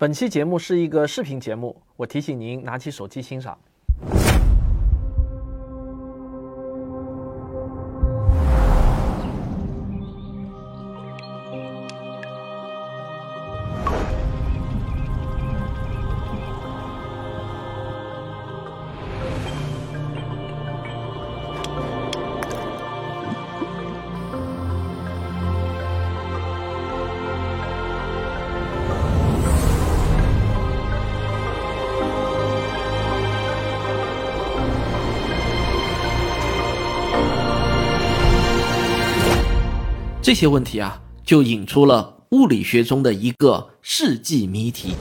本期节目是一个视频节目，我提醒您拿起手机欣赏。这些问题啊，就引出了物理学中的一个世纪谜题。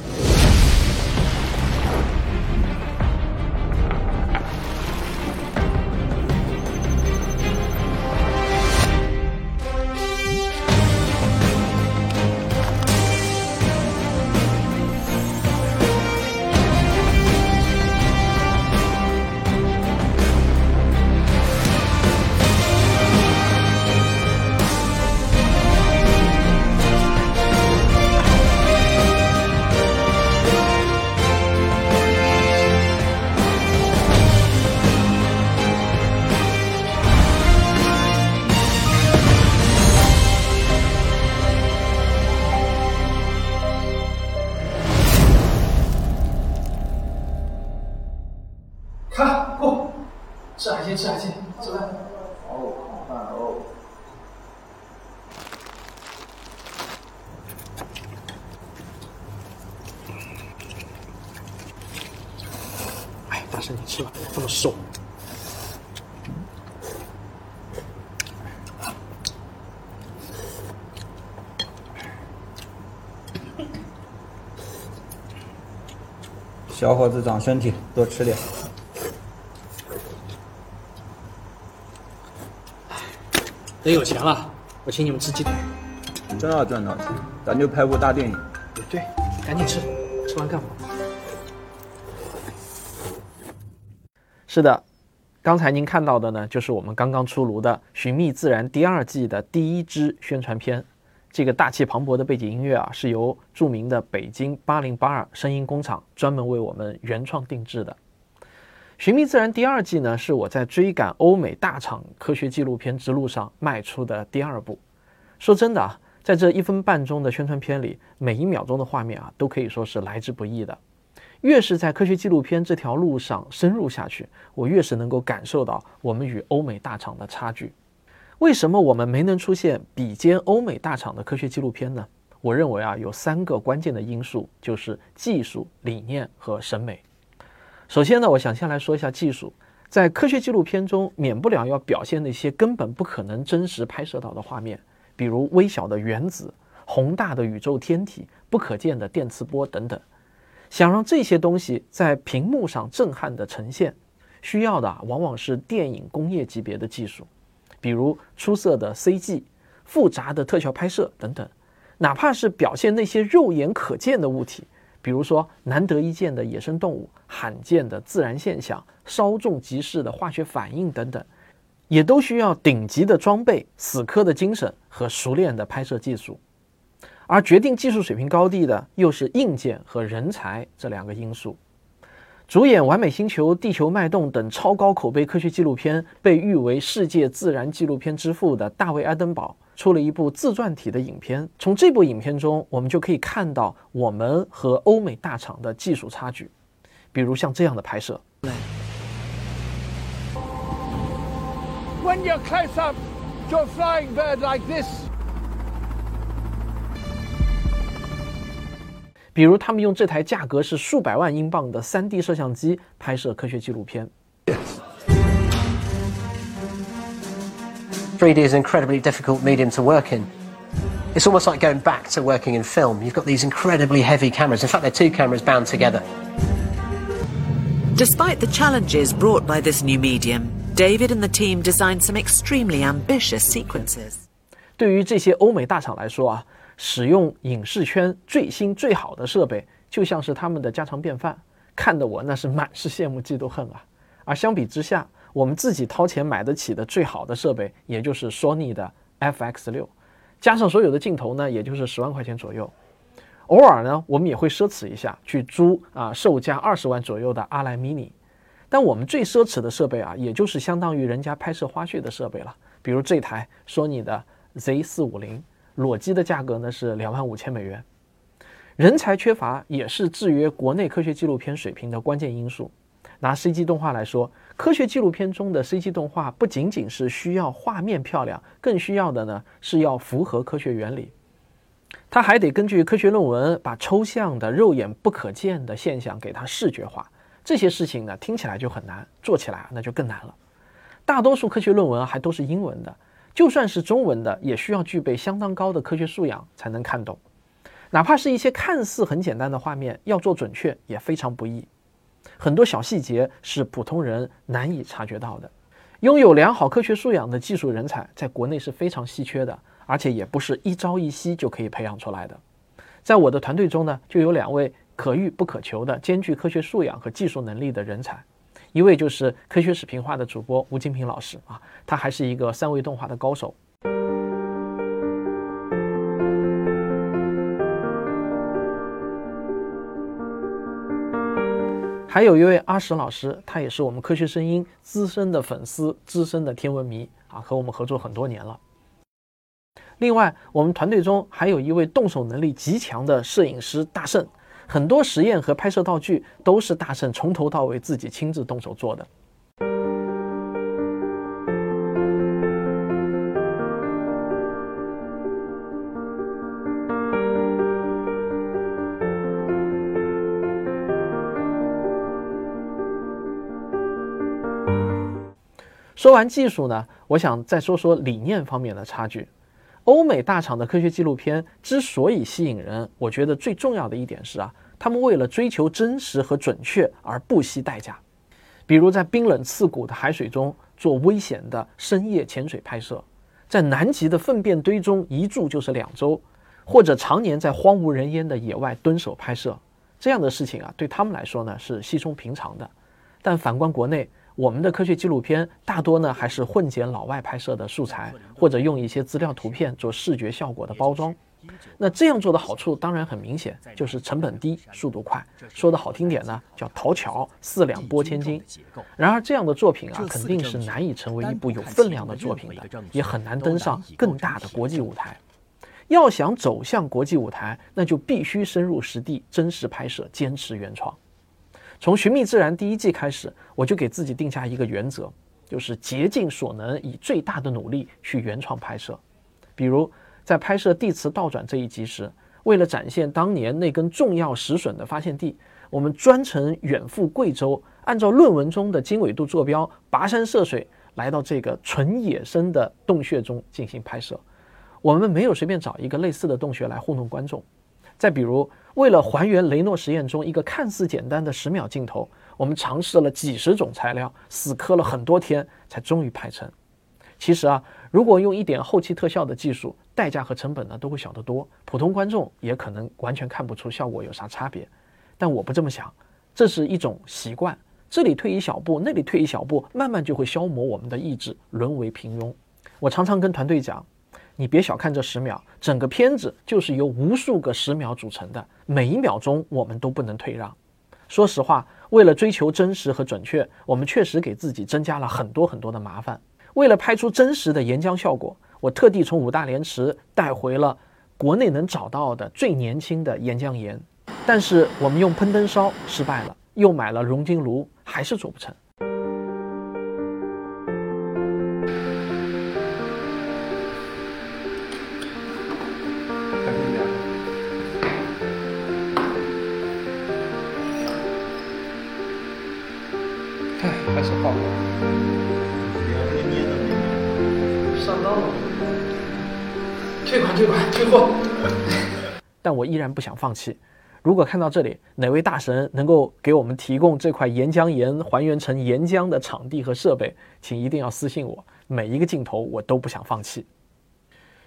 看，过，吃海鲜，吃海鲜，吃饭。哦，好饭哦。哎，大圣，你吃吧，这么瘦。小伙子长身体，多吃点。等有钱了，我请你们吃鸡腿。真要赚到钱，咱就拍部大电影。也对，赶紧吃，吃完干活？是的，刚才您看到的呢，就是我们刚刚出炉的《寻觅自然》第二季的第一支宣传片。这个大气磅礴的背景音乐啊，是由著名的北京八零八二声音工厂专门为我们原创定制的。《寻觅自然》第二季呢，是我在追赶欧美大厂科学纪录片之路上迈出的第二步。说真的啊，在这一分半钟的宣传片里，每一秒钟的画面啊，都可以说是来之不易的。越是在科学纪录片这条路上深入下去，我越是能够感受到我们与欧美大厂的差距。为什么我们没能出现比肩欧美大厂的科学纪录片呢？我认为啊，有三个关键的因素，就是技术、理念和审美。首先呢，我想先来说一下技术。在科学纪录片中，免不了要表现那些根本不可能真实拍摄到的画面，比如微小的原子、宏大的宇宙天体、不可见的电磁波等等。想让这些东西在屏幕上震撼地呈现，需要的往往是电影工业级别的技术。比如出色的 CG、复杂的特效拍摄等等，哪怕是表现那些肉眼可见的物体，比如说难得一见的野生动物、罕见的自然现象、稍纵即逝的化学反应等等，也都需要顶级的装备、死磕的精神和熟练的拍摄技术。而决定技术水平高低的，又是硬件和人才这两个因素。主演《完美星球》《地球脉动》等超高口碑科学纪录片，被誉为世界自然纪录片之父的大卫·爱登堡出了一部自传体的影片。从这部影片中，我们就可以看到我们和欧美大厂的技术差距。比如像这样的拍摄。 When you're close up to a flying bird like this, 比如他们用这台价格是数百万英镑的 3D 摄像机拍摄科学纪录片。 3D is an incredibly difficult medium to work in. It's almost like going back to working in film. You've got these incredibly heavy cameras. In fact, they're two cameras bound together. Despite the challenges brought by this new medium, David and the team designed some extremely ambitious sequences. 对于这些欧美大厂来说啊，使用影视圈最新最好的设备，就像是他们的家常便饭，看得我那是满是羡慕嫉妒恨啊。而相比之下，我们自己掏钱买得起的最好的设备，也就是 Sony 的 FX 六，加上所有的镜头呢，也就是十万块钱左右。偶尔呢，我们也会奢侈一下，去租啊售价二十万左右的阿莱 mini。但我们最奢侈的设备啊，也就是相当于人家拍摄花絮的设备了，比如这台索尼的 Z 四五零，裸机的价格呢是两万五千美元。人才缺乏也是制约国内科学纪录片水平的关键因素。拿 CG 动画来说，科学纪录片中的 CG 动画不仅仅是需要画面漂亮，更需要的呢是要符合科学原理。他还得根据科学论文，把抽象的、肉眼不可见的现象给它视觉化。这些事情呢，听起来就很难，做起来那就更难了。大多数科学论文还都是英文的，就算是中文的，也需要具备相当高的科学素养才能看懂。哪怕是一些看似很简单的画面，要做准确也非常不易。很多小细节是普通人难以察觉到的。拥有良好科学素养的技术人才，在国内是非常稀缺的，而且也不是一朝一夕就可以培养出来的。在我的团队中呢，就有两位。可遇不可求的，兼具科学素养和技术能力的人才，一位就是科学史评化的主播吴金平老师啊，他还是一个三维动画的高手。还有一位阿石老师，他也是我们科学声音资深的粉丝、资深的天文迷啊，和我们合作很多年了。另外，我们团队中还有一位动手能力极强的摄影师大圣。很多实验和拍摄道具都是大圣从头到尾自己亲自动手做的。说完技术呢，我想再说说理念方面的差距。欧美大厂的科学纪录片之所以吸引人，我觉得最重要的一点是啊，他们为了追求真实和准确而不惜代价。比如在冰冷刺骨的海水中做危险的深夜潜水拍摄，在南极的粪便堆中一住就是两周，或者常年在荒无人烟的野外蹲守拍摄，这样的事情啊，对他们来说呢是稀松平常的。但反观国内，我们的科学纪录片大多呢还是混剪老外拍摄的素材，或者用一些资料图片做视觉效果的包装。那这样做的好处当然很明显，就是成本低、速度快。说的好听点呢，叫讨巧，四两拨千斤。然而这样的作品啊，肯定是难以成为一部有分量的作品的，也很难登上更大的国际舞台。要想走向国际舞台，那就必须深入实地、真实拍摄、坚持原创。从《寻觅自然》第一季开始，我就给自己定下一个原则，就是竭尽所能，以最大的努力去原创拍摄。比如在拍摄地磁倒转这一集时，为了展现当年那根重要石笋的发现地，我们专程远赴贵州，按照论文中的经纬度坐标，跋山涉水来到这个纯野生的洞穴中进行拍摄。我们没有随便找一个类似的洞穴来糊弄观众。再比如，为了还原雷诺实验中一个看似简单的十秒镜头，我们尝试了几十种材料，死磕了很多天，才终于拍成。其实啊，如果用一点后期特效的技术，代价和成本呢都会小得多，普通观众也可能完全看不出效果有啥差别。但我不这么想，这是一种习惯，这里退一小步，那里退一小步，慢慢就会消磨我们的意志，沦为平庸。我常常跟团队讲。你别小看这十秒，整个片子就是由无数个十秒组成的，每一秒钟我们都不能退让。说实话，为了追求真实和准确，我们确实给自己增加了很多很多的麻烦。为了拍出真实的岩浆效果，我特地从五大连池带回了国内能找到的最年轻的岩浆岩，但是我们用喷灯烧失败了，又买了熔金炉，还是做不成。还是好。上当了，退款退款退货。但我依然不想放弃。如果看到这里，哪位大神能够给我们提供这块岩浆岩还原成岩浆的场地和设备，请一定要私信我。每一个镜头我都不想放弃。《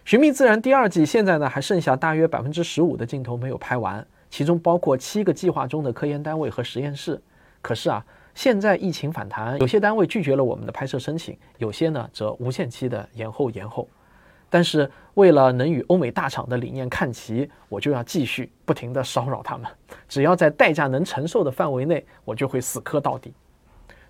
寻觅自然》第二季现在呢还剩下大约百分之十五的镜头没有拍完，其中包括七个计划中的科研单位和实验室。可是啊。现在疫情反弹，有些单位拒绝了我们的拍摄申请，有些呢则无限期的延后延后。但是为了能与欧美大厂的理念看齐，我就要继续不停地骚扰他们。只要在代价能承受的范围内，我就会死磕到底。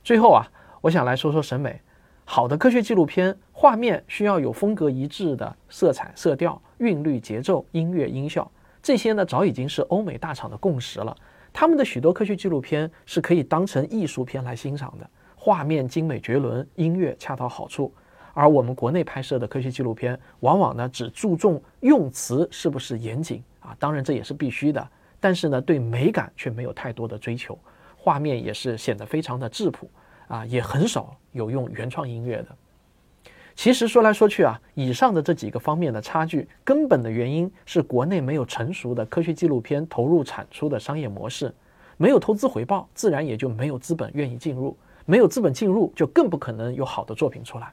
最后啊，我想来说说审美。好的科学纪录片画面需要有风格一致的色彩、色调、韵律、节奏、音乐、音效，这些呢早已经是欧美大厂的共识了。他们的许多科学纪录片是可以当成艺术片来欣赏的，画面精美绝伦，音乐恰到好处。而我们国内拍摄的科学纪录片，往往呢只注重用词是不是严谨啊，当然这也是必须的，但是呢对美感却没有太多的追求，画面也是显得非常的质朴。啊，也很少有用原创音乐的。其实说来说去啊，以上的这几个方面的差距，根本的原因是国内没有成熟的科学纪录片投入产出的商业模式，没有投资回报，自然也就没有资本愿意进入，没有资本进入，就更不可能有好的作品出来。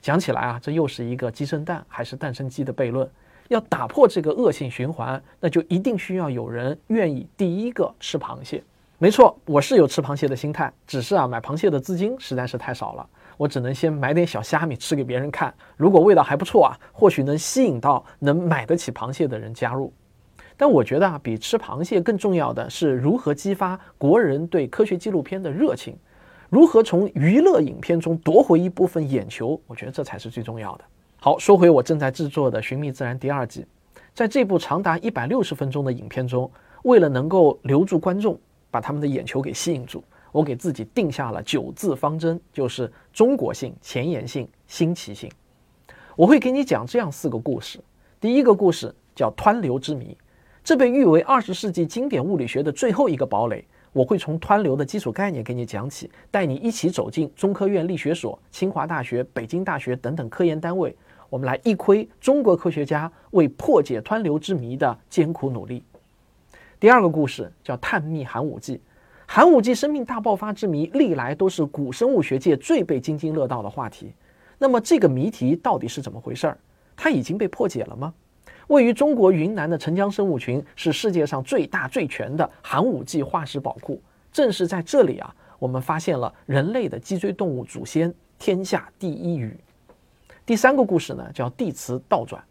讲起来啊，这又是一个鸡生蛋还是蛋生鸡的悖论。要打破这个恶性循环，那就一定需要有人愿意第一个吃螃蟹。没错，我是有吃螃蟹的心态，只是啊，买螃蟹的资金实在是太少了，我只能先买点小虾米吃给别人看。如果味道还不错啊，或许能吸引到能买得起螃蟹的人加入。但我觉得啊，比吃螃蟹更重要的是如何激发国人对科学纪录片的热情，如何从娱乐影片中夺回一部分眼球。我觉得这才是最重要的。好，说回我正在制作的《寻觅自然》第二季，在这部长达一百六十分钟的影片中，为了能够留住观众。把他们的眼球给吸引住，我给自己定下了九字方针，就是中国性、前沿性、新奇性。我会给你讲这样四个故事。第一个故事叫湍流之谜，这被誉为二十世纪经典物理学的最后一个堡垒。我会从湍流的基础概念给你讲起，带你一起走进中科院力学所、清华大学、北京大学等等科研单位，我们来一窥中国科学家为破解湍流之谜的艰苦努力。第二个故事叫探秘寒武纪，寒武纪生命大爆发之谜历来都是古生物学界最被津津乐道的话题。那么这个谜题到底是怎么回事儿？它已经被破解了吗？位于中国云南的澄江生物群是世界上最大最全的寒武纪化石宝库。正是在这里啊，我们发现了人类的脊椎动物祖先——天下第一鱼。第三个故事呢，叫地磁倒转，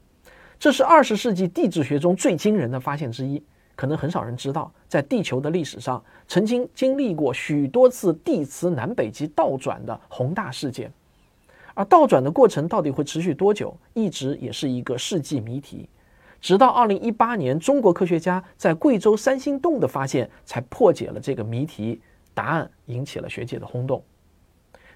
这是二十世纪地质学中最惊人的发现之一。可能很少人知道，在地球的历史上，曾经经历过许多次地磁南北极倒转的宏大事件，而倒转的过程到底会持续多久，一直也是一个世纪谜题。直到二零一八年，中国科学家在贵州三星洞的发现，才破解了这个谜题，答案引起了学界的轰动。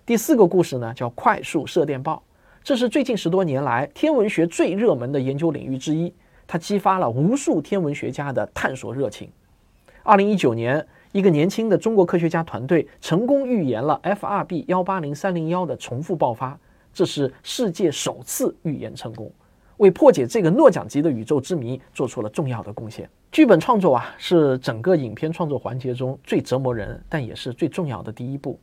第四个故事呢，叫快速射电暴，这是最近十多年来天文学最热门的研究领域之一。它激发了无数天文学家的探索热情。二零一九年，一个年轻的中国科学家团队成功预言了 F2b 幺八零三零幺的重复爆发，这是世界首次预言成功，为破解这个诺奖级的宇宙之谜做出了重要的贡献。剧本创作啊，是整个影片创作环节中最折磨人，但也是最重要的第一步。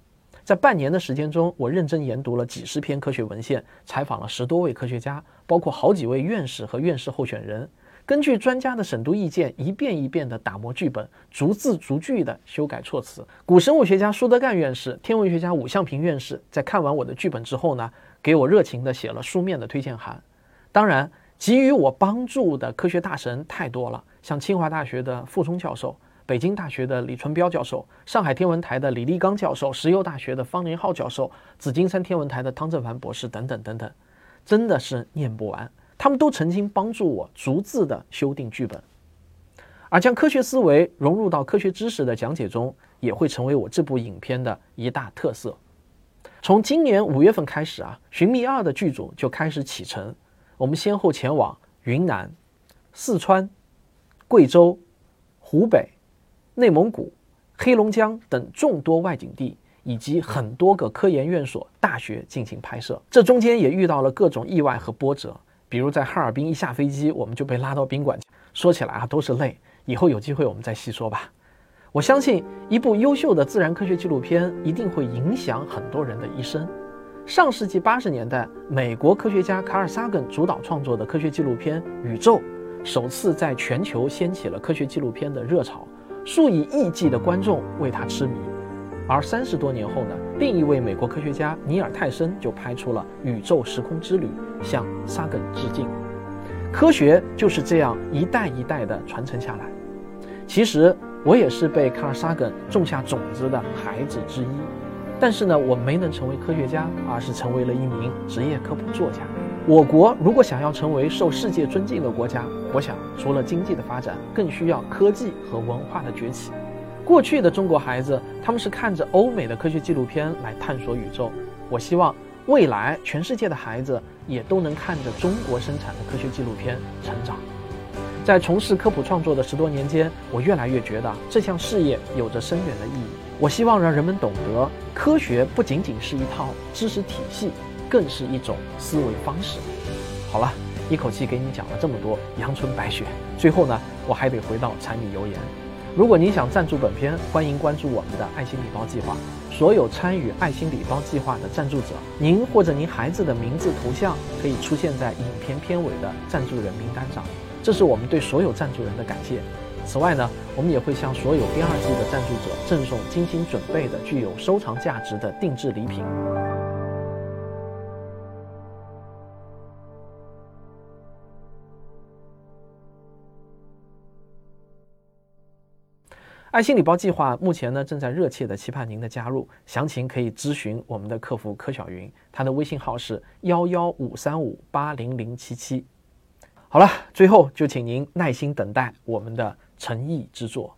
在半年的时间中，我认真研读了几十篇科学文献，采访了十多位科学家，包括好几位院士和院士候选人。根据专家的审读意见，一遍一遍地打磨剧本，逐字逐句地修改措辞。古生物学家舒德干院士、天文学家武向平院士在看完我的剧本之后呢，给我热情地写了书面的推荐函。当然，给予我帮助的科学大神太多了，像清华大学的傅聪教授。北京大学的李春标教授，上海天文台的李立刚教授，石油大学的方林浩教授，紫金山天文台的汤正凡博士等等等等，真的是念不完。他们都曾经帮助我逐字的修订剧本，而将科学思维融入到科学知识的讲解中，也会成为我这部影片的一大特色。从今年五月份开始啊，《寻觅二》的剧组就开始启程，我们先后前往云南、四川、贵州、湖北。内蒙古、黑龙江等众多外景地，以及很多个科研院所、大学进行拍摄。这中间也遇到了各种意外和波折，比如在哈尔滨一下飞机，我们就被拉到宾馆。说起来啊，都是泪。以后有机会我们再细说吧。我相信，一部优秀的自然科学纪录片一定会影响很多人的一生。上世纪八十年代，美国科学家卡尔萨根主导创作的科学纪录片《宇宙》，首次在全球掀起了科学纪录片的热潮。数以亿计的观众为他痴迷，而三十多年后呢，另一位美国科学家尼尔泰森就拍出了《宇宙时空之旅》，向沙根致敬。科学就是这样一代一代的传承下来。其实我也是被卡尔沙根种下种子的孩子之一，但是呢，我没能成为科学家，而是成为了一名职业科普作家。我国如果想要成为受世界尊敬的国家，我想除了经济的发展，更需要科技和文化的崛起。过去的中国孩子，他们是看着欧美的科学纪录片来探索宇宙。我希望未来全世界的孩子也都能看着中国生产的科学纪录片成长。在从事科普创作的十多年间，我越来越觉得这项事业有着深远的意义。我希望让人们懂得，科学不仅仅是一套知识体系。更是一种思维方式。好了，一口气给你讲了这么多阳春白雪，最后呢，我还得回到柴米油盐。如果您想赞助本片，欢迎关注我们的爱心礼包计划。所有参与爱心礼包计划的赞助者，您或者您孩子的名字头像可以出现在影片片尾的赞助人名单上，这是我们对所有赞助人的感谢。此外呢，我们也会向所有第二季的赞助者赠送精心准备的具有收藏价值的定制礼品。爱心礼包计划目前呢正在热切的期盼您的加入，详情可以咨询我们的客服柯小云，她的微信号是幺幺五三五八零零七七。好了，最后就请您耐心等待我们的诚意之作。